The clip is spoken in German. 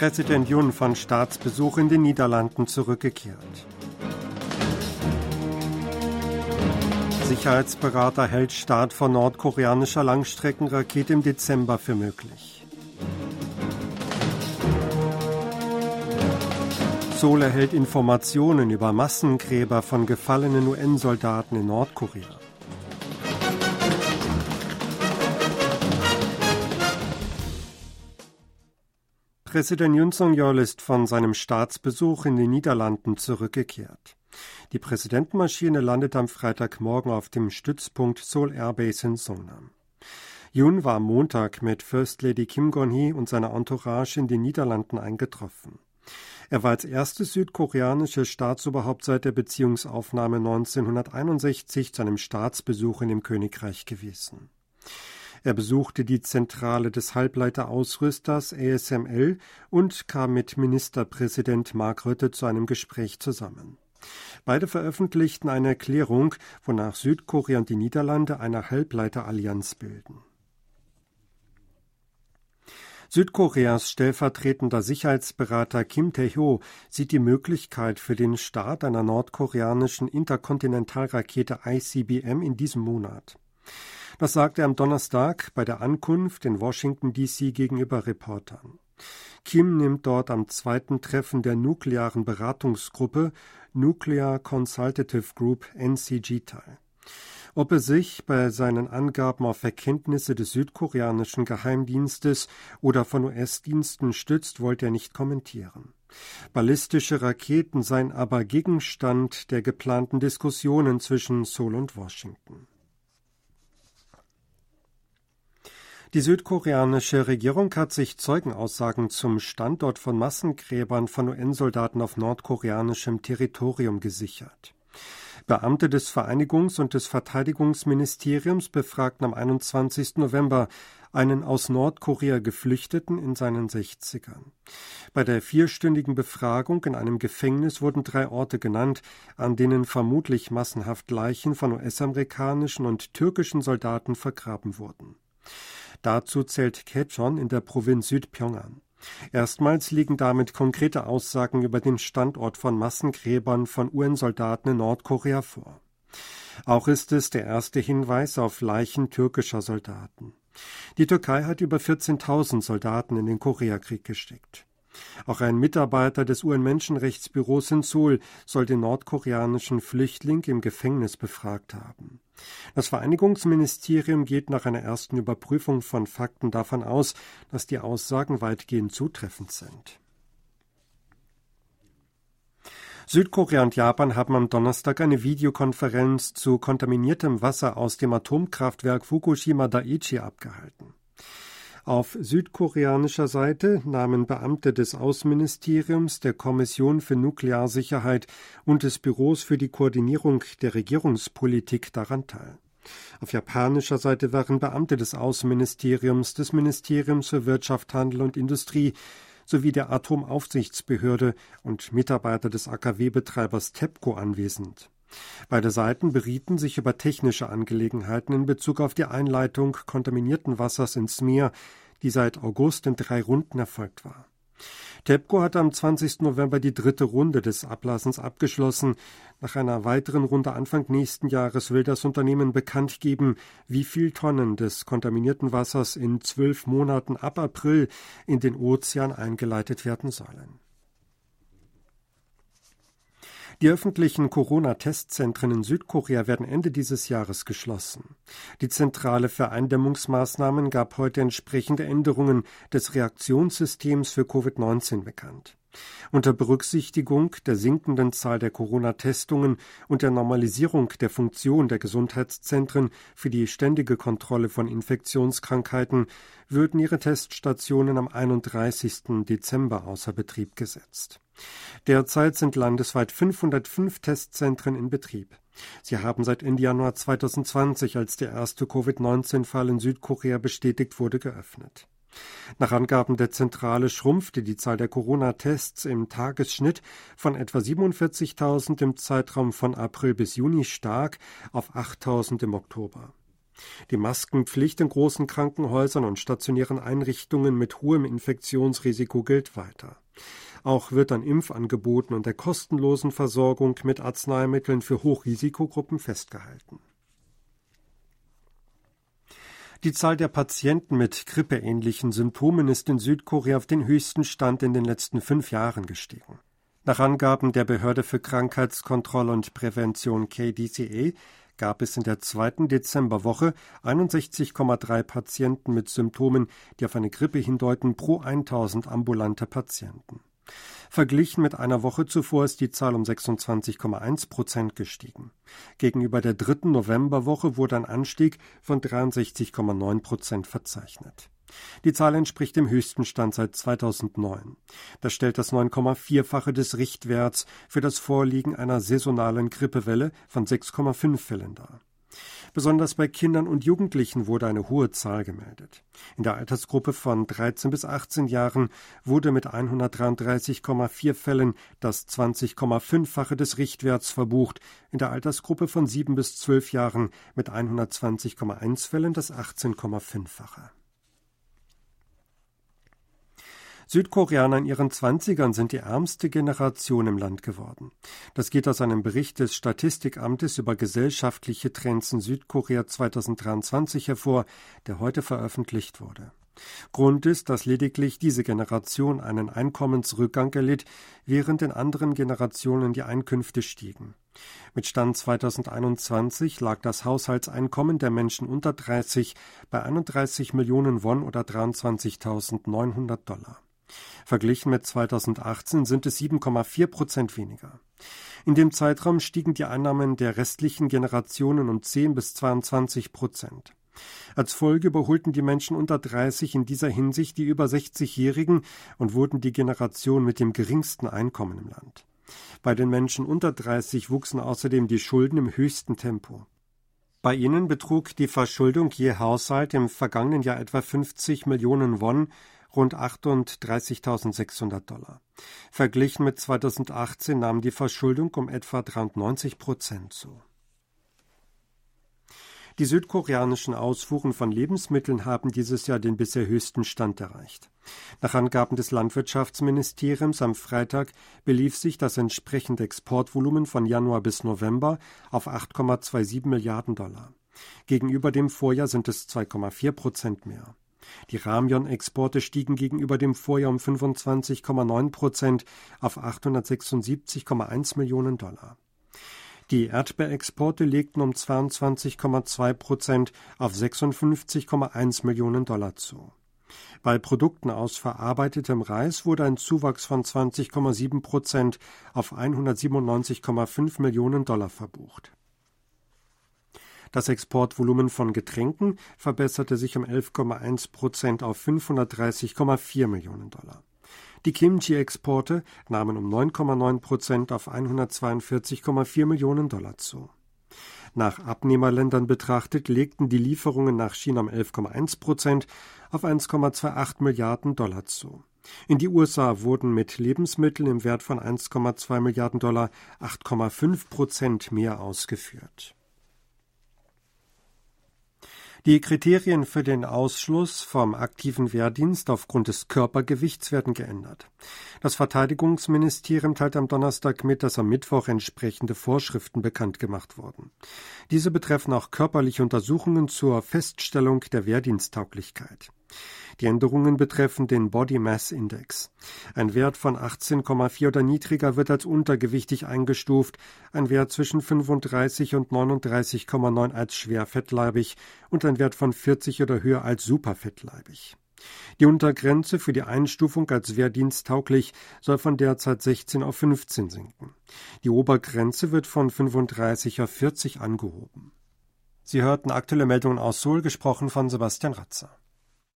Präsident Jun von Staatsbesuch in den Niederlanden zurückgekehrt. Sicherheitsberater hält Start von nordkoreanischer Langstreckenrakete im Dezember für möglich. Seoul erhält Informationen über Massengräber von gefallenen UN-Soldaten in Nordkorea. Präsident Yoon Song-yeol ist von seinem Staatsbesuch in den Niederlanden zurückgekehrt. Die Präsidentenmaschine landet am Freitagmorgen auf dem Stützpunkt Seoul Airbase in Songnam. Yoon war am Montag mit First Lady Kim Gon-hee und seiner Entourage in den Niederlanden eingetroffen. Er war als erstes südkoreanisches Staatsoberhaupt seit der Beziehungsaufnahme 1961 zu einem Staatsbesuch in dem Königreich gewesen. Er besuchte die Zentrale des Halbleiterausrüsters ASML und kam mit Ministerpräsident Mark Rutte zu einem Gespräch zusammen. Beide veröffentlichten eine Erklärung, wonach Südkorea und die Niederlande eine Halbleiterallianz bilden. Südkoreas stellvertretender Sicherheitsberater Kim Tae-ho sieht die Möglichkeit für den Start einer nordkoreanischen Interkontinentalrakete ICBM in diesem Monat. Das sagte er am Donnerstag bei der Ankunft in Washington DC gegenüber Reportern. Kim nimmt dort am zweiten Treffen der nuklearen Beratungsgruppe Nuclear Consultative Group NCG teil. Ob er sich bei seinen Angaben auf Erkenntnisse des südkoreanischen Geheimdienstes oder von US-Diensten stützt, wollte er nicht kommentieren. Ballistische Raketen seien aber Gegenstand der geplanten Diskussionen zwischen Seoul und Washington. Die südkoreanische Regierung hat sich Zeugenaussagen zum Standort von Massengräbern von UN-Soldaten auf nordkoreanischem Territorium gesichert. Beamte des Vereinigungs- und des Verteidigungsministeriums befragten am 21. November einen aus Nordkorea Geflüchteten in seinen 60ern. Bei der vierstündigen Befragung in einem Gefängnis wurden drei Orte genannt, an denen vermutlich massenhaft Leichen von US-amerikanischen und türkischen Soldaten vergraben wurden. Dazu zählt Kechon in der Provinz Südpyongan. Erstmals liegen damit konkrete Aussagen über den Standort von Massengräbern von UN-Soldaten in Nordkorea vor. Auch ist es der erste Hinweis auf Leichen türkischer Soldaten. Die Türkei hat über 14.000 Soldaten in den Koreakrieg gesteckt. Auch ein Mitarbeiter des UN-Menschenrechtsbüros in Seoul soll den nordkoreanischen Flüchtling im Gefängnis befragt haben. Das Vereinigungsministerium geht nach einer ersten Überprüfung von Fakten davon aus, dass die Aussagen weitgehend zutreffend sind. Südkorea und Japan haben am Donnerstag eine Videokonferenz zu kontaminiertem Wasser aus dem Atomkraftwerk Fukushima Daiichi abgehalten. Auf südkoreanischer Seite nahmen Beamte des Außenministeriums, der Kommission für Nuklearsicherheit und des Büros für die Koordinierung der Regierungspolitik daran teil. Auf japanischer Seite waren Beamte des Außenministeriums, des Ministeriums für Wirtschaft, Handel und Industrie sowie der Atomaufsichtsbehörde und Mitarbeiter des AKW-Betreibers TEPCO anwesend. Beide Seiten berieten sich über technische Angelegenheiten in Bezug auf die Einleitung kontaminierten Wassers ins Meer, die seit August in drei Runden erfolgt war. TEPCO hat am 20. November die dritte Runde des Ablassens abgeschlossen. Nach einer weiteren Runde Anfang nächsten Jahres will das Unternehmen bekannt geben, wie viel Tonnen des kontaminierten Wassers in zwölf Monaten ab April in den Ozean eingeleitet werden sollen. Die öffentlichen Corona-Testzentren in Südkorea werden Ende dieses Jahres geschlossen. Die Zentrale für Eindämmungsmaßnahmen gab heute entsprechende Änderungen des Reaktionssystems für Covid-19 bekannt. Unter Berücksichtigung der sinkenden Zahl der Corona-Testungen und der Normalisierung der Funktion der Gesundheitszentren für die ständige Kontrolle von Infektionskrankheiten würden ihre Teststationen am 31. Dezember außer Betrieb gesetzt. Derzeit sind landesweit 505 Testzentren in Betrieb. Sie haben seit Ende Januar 2020, als der erste Covid-19-Fall in Südkorea bestätigt wurde, geöffnet. Nach Angaben der Zentrale schrumpfte die Zahl der Corona-Tests im Tagesschnitt von etwa 47.000 im Zeitraum von April bis Juni stark auf 8.000 im Oktober. Die Maskenpflicht in großen Krankenhäusern und stationären Einrichtungen mit hohem Infektionsrisiko gilt weiter. Auch wird an Impfangeboten und der kostenlosen Versorgung mit Arzneimitteln für Hochrisikogruppen festgehalten. Die Zahl der Patienten mit grippeähnlichen Symptomen ist in Südkorea auf den höchsten Stand in den letzten fünf Jahren gestiegen. Nach Angaben der Behörde für Krankheitskontrolle und Prävention KDCA gab es in der zweiten Dezemberwoche 61,3 Patienten mit Symptomen, die auf eine Grippe hindeuten, pro 1000 ambulante Patienten. Verglichen mit einer Woche zuvor ist die Zahl um 26,1 Prozent gestiegen. Gegenüber der dritten Novemberwoche wurde ein Anstieg von 63,9 Prozent verzeichnet. Die Zahl entspricht dem höchsten Stand seit 2009. Das stellt das 9,4-fache des Richtwerts für das Vorliegen einer saisonalen Grippewelle von 6,5 Fällen dar. Besonders bei Kindern und Jugendlichen wurde eine hohe Zahl gemeldet. In der Altersgruppe von 13 bis 18 Jahren wurde mit 133,4 Fällen das 20,5-fache des Richtwerts verbucht, in der Altersgruppe von 7 bis 12 Jahren mit 120,1 Fällen das 18,5-fache. Südkoreaner in ihren Zwanzigern sind die ärmste Generation im Land geworden. Das geht aus einem Bericht des Statistikamtes über gesellschaftliche Trends in Südkorea 2023 hervor, der heute veröffentlicht wurde. Grund ist, dass lediglich diese Generation einen Einkommensrückgang erlitt, während in anderen Generationen die Einkünfte stiegen. Mit Stand 2021 lag das Haushaltseinkommen der Menschen unter 30 bei 31 Millionen Won oder 23.900 Dollar. Verglichen mit 2018 sind es 7,4 Prozent weniger. In dem Zeitraum stiegen die Einnahmen der restlichen Generationen um 10 bis 22 Prozent. Als Folge überholten die Menschen unter 30 in dieser Hinsicht die über 60-Jährigen und wurden die Generation mit dem geringsten Einkommen im Land. Bei den Menschen unter 30 wuchsen außerdem die Schulden im höchsten Tempo. Bei ihnen betrug die Verschuldung je Haushalt im vergangenen Jahr etwa 50 Millionen Won rund 38.600 Dollar. Verglichen mit 2018 nahm die Verschuldung um etwa 93 Prozent zu. Die südkoreanischen Ausfuhren von Lebensmitteln haben dieses Jahr den bisher höchsten Stand erreicht. Nach Angaben des Landwirtschaftsministeriums am Freitag belief sich das entsprechende Exportvolumen von Januar bis November auf 8,27 Milliarden Dollar. Gegenüber dem Vorjahr sind es 2,4 Prozent mehr. Die Ramyon-Exporte stiegen gegenüber dem Vorjahr um 25,9 Prozent auf 876,1 Millionen Dollar. Die Erdbeerexporte legten um 22,2 Prozent auf 56,1 Millionen Dollar zu. Bei Produkten aus verarbeitetem Reis wurde ein Zuwachs von 20,7 Prozent auf 197,5 Millionen Dollar verbucht. Das Exportvolumen von Getränken verbesserte sich um 11,1 Prozent auf 530,4 Millionen Dollar. Die Kimchi-Exporte nahmen um 9,9 Prozent auf 142,4 Millionen Dollar zu. Nach Abnehmerländern betrachtet legten die Lieferungen nach China um 11,1 Prozent auf 1,28 Milliarden Dollar zu. In die USA wurden mit Lebensmitteln im Wert von 1,2 Milliarden Dollar 8,5 Prozent mehr ausgeführt. Die Kriterien für den Ausschluss vom aktiven Wehrdienst aufgrund des Körpergewichts werden geändert. Das Verteidigungsministerium teilt am Donnerstag mit, dass am Mittwoch entsprechende Vorschriften bekannt gemacht wurden. Diese betreffen auch körperliche Untersuchungen zur Feststellung der Wehrdiensttauglichkeit. Die Änderungen betreffen den Body Mass Index. Ein Wert von 18,4 oder niedriger wird als untergewichtig eingestuft, ein Wert zwischen 35 und 39,9 als schwerfettleibig und ein Wert von 40 oder höher als superfettleibig. Die Untergrenze für die Einstufung als wehrdiensttauglich soll von derzeit 16 auf 15 sinken. Die Obergrenze wird von 35 auf 40 angehoben. Sie hörten aktuelle Meldungen aus Seoul, gesprochen von Sebastian Ratzer.